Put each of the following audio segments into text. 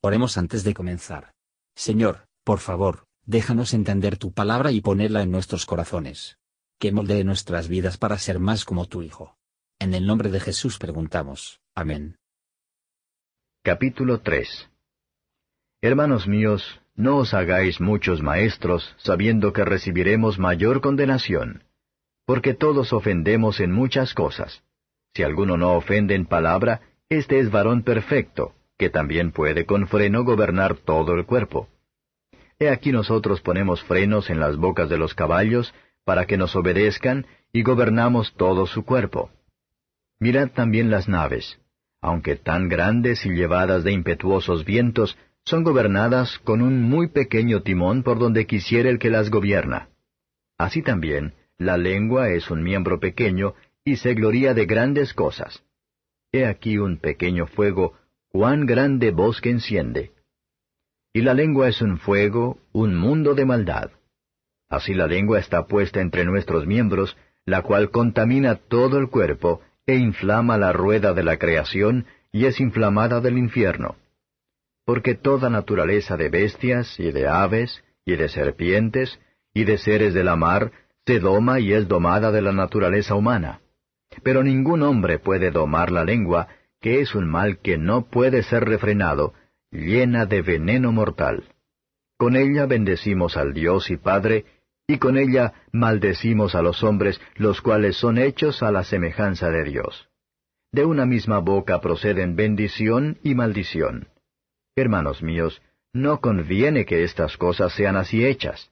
Oremos antes de comenzar. Señor, por favor, déjanos entender tu palabra y ponerla en nuestros corazones. Que moldee nuestras vidas para ser más como tu Hijo. En el nombre de Jesús preguntamos. Amén. Capítulo 3 Hermanos míos, no os hagáis muchos maestros, sabiendo que recibiremos mayor condenación. Porque todos ofendemos en muchas cosas. Si alguno no ofende en palabra, este es varón perfecto, que también puede con freno gobernar todo el cuerpo. He aquí nosotros ponemos frenos en las bocas de los caballos, para que nos obedezcan, y gobernamos todo su cuerpo. Mirad también las naves, aunque tan grandes y llevadas de impetuosos vientos, son gobernadas con un muy pequeño timón por donde quisiera el que las gobierna. Así también, la lengua es un miembro pequeño y se gloría de grandes cosas. He aquí un pequeño fuego cuán grande bosque enciende. Y la lengua es un fuego, un mundo de maldad. Así la lengua está puesta entre nuestros miembros, la cual contamina todo el cuerpo, e inflama la rueda de la creación, y es inflamada del infierno. Porque toda naturaleza de bestias, y de aves, y de serpientes, y de seres de la mar, se doma y es domada de la naturaleza humana. Pero ningún hombre puede domar la lengua, que es un mal que no puede ser refrenado, llena de veneno mortal. Con ella bendecimos al Dios y Padre, y con ella maldecimos a los hombres, los cuales son hechos a la semejanza de Dios. De una misma boca proceden bendición y maldición. Hermanos míos, no conviene que estas cosas sean así hechas.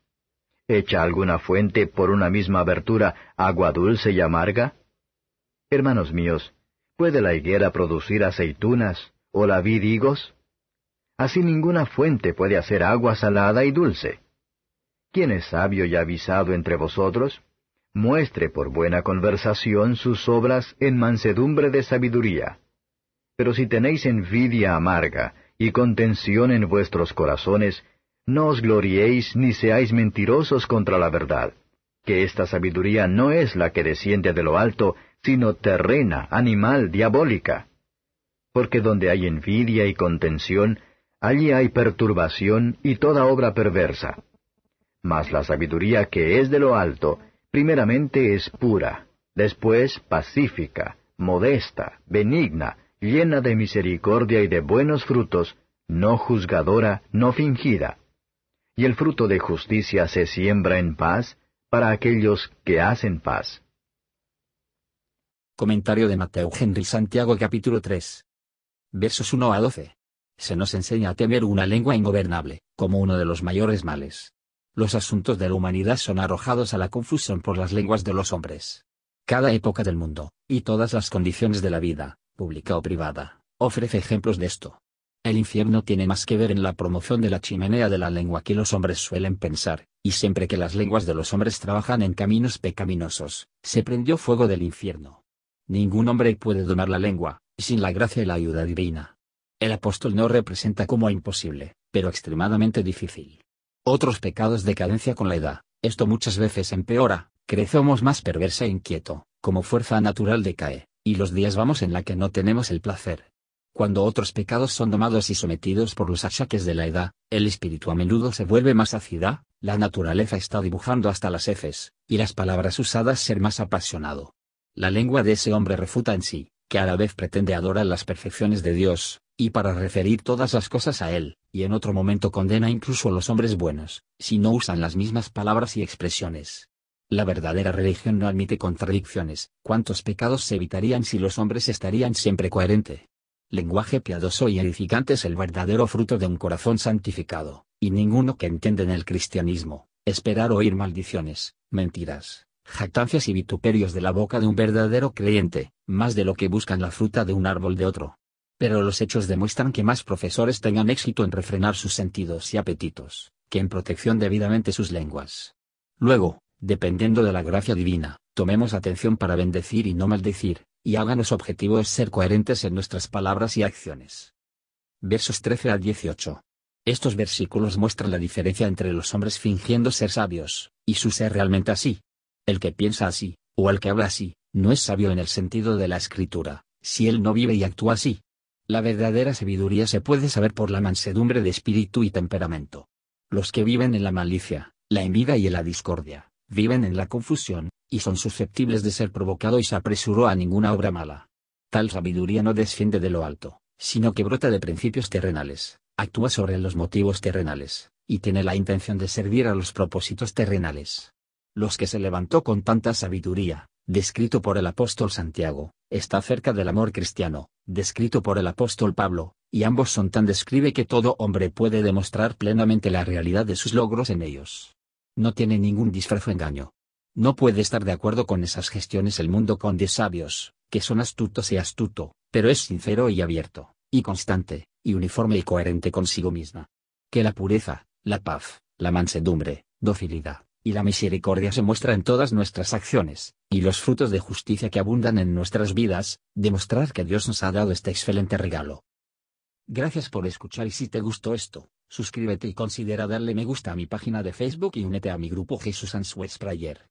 ¿Echa alguna fuente por una misma abertura agua dulce y amarga? Hermanos míos, ¿Puede la higuera producir aceitunas o la vid higos? Así ninguna fuente puede hacer agua salada y dulce. ¿Quién es sabio y avisado entre vosotros? Muestre por buena conversación sus obras en mansedumbre de sabiduría. Pero si tenéis envidia amarga y contención en vuestros corazones, no os gloriéis ni seáis mentirosos contra la verdad, que esta sabiduría no es la que desciende de lo alto, sino terrena, animal, diabólica. Porque donde hay envidia y contención, allí hay perturbación y toda obra perversa. Mas la sabiduría que es de lo alto, primeramente es pura, después pacífica, modesta, benigna, llena de misericordia y de buenos frutos, no juzgadora, no fingida. Y el fruto de justicia se siembra en paz para aquellos que hacen paz. Comentario de Mateo Henry Santiago capítulo 3. Versos 1 a 12. Se nos enseña a temer una lengua ingobernable, como uno de los mayores males. Los asuntos de la humanidad son arrojados a la confusión por las lenguas de los hombres. Cada época del mundo, y todas las condiciones de la vida, pública o privada, ofrece ejemplos de esto. El infierno tiene más que ver en la promoción de la chimenea de la lengua que los hombres suelen pensar, y siempre que las lenguas de los hombres trabajan en caminos pecaminosos, se prendió fuego del infierno. Ningún hombre puede domar la lengua, sin la gracia y la ayuda divina. El apóstol no representa como imposible, pero extremadamente difícil. Otros pecados de cadencia con la edad, esto muchas veces empeora, crecemos más perversa e inquieto, como fuerza natural decae, y los días vamos en la que no tenemos el placer. Cuando otros pecados son domados y sometidos por los achaques de la edad, el espíritu a menudo se vuelve más ácida, la naturaleza está dibujando hasta las heces, y las palabras usadas ser más apasionado. La lengua de ese hombre refuta en sí, que a la vez pretende adorar las perfecciones de Dios, y para referir todas las cosas a Él, y en otro momento condena incluso a los hombres buenos, si no usan las mismas palabras y expresiones. La verdadera religión no admite contradicciones, ¿cuántos pecados se evitarían si los hombres estarían siempre coherente? Lenguaje piadoso y edificante es el verdadero fruto de un corazón santificado, y ninguno que entiende en el cristianismo, esperar oír maldiciones, mentiras, jactancias y vituperios de la boca de un verdadero creyente, más de lo que buscan la fruta de un árbol de otro. Pero los hechos demuestran que más profesores tengan éxito en refrenar sus sentidos y apetitos, que en protección debidamente sus lenguas. Luego, dependiendo de la gracia divina, tomemos atención para bendecir y no maldecir, y háganos objetivo es ser coherentes en nuestras palabras y acciones. Versos 13 al 18. Estos versículos muestran la diferencia entre los hombres fingiendo ser sabios, y su ser realmente así, el que piensa así, o el que habla así, no es sabio en el sentido de la escritura, si él no vive y actúa así. La verdadera sabiduría se puede saber por la mansedumbre de espíritu y temperamento. Los que viven en la malicia, la envidia y en la discordia, viven en la confusión, y son susceptibles de ser provocado y se apresuró a ninguna obra mala. Tal sabiduría no desciende de lo alto, sino que brota de principios terrenales, actúa sobre los motivos terrenales, y tiene la intención de servir a los propósitos terrenales. Los que se levantó con tanta sabiduría, descrito por el apóstol Santiago, está cerca del amor cristiano, descrito por el apóstol Pablo, y ambos son tan describe que todo hombre puede demostrar plenamente la realidad de sus logros en ellos. No tiene ningún disfraz o engaño. No puede estar de acuerdo con esas gestiones el mundo con de sabios, que son astutos y astuto, pero es sincero y abierto, y constante, y uniforme y coherente consigo misma. Que la pureza, la paz, la mansedumbre, docilidad, y la misericordia se muestra en todas nuestras acciones, y los frutos de justicia que abundan en nuestras vidas, demostrar que Dios nos ha dado este excelente regalo. Gracias por escuchar y si te gustó esto, suscríbete y considera darle me gusta a mi página de Facebook y únete a mi grupo Jesús Answers Prayer.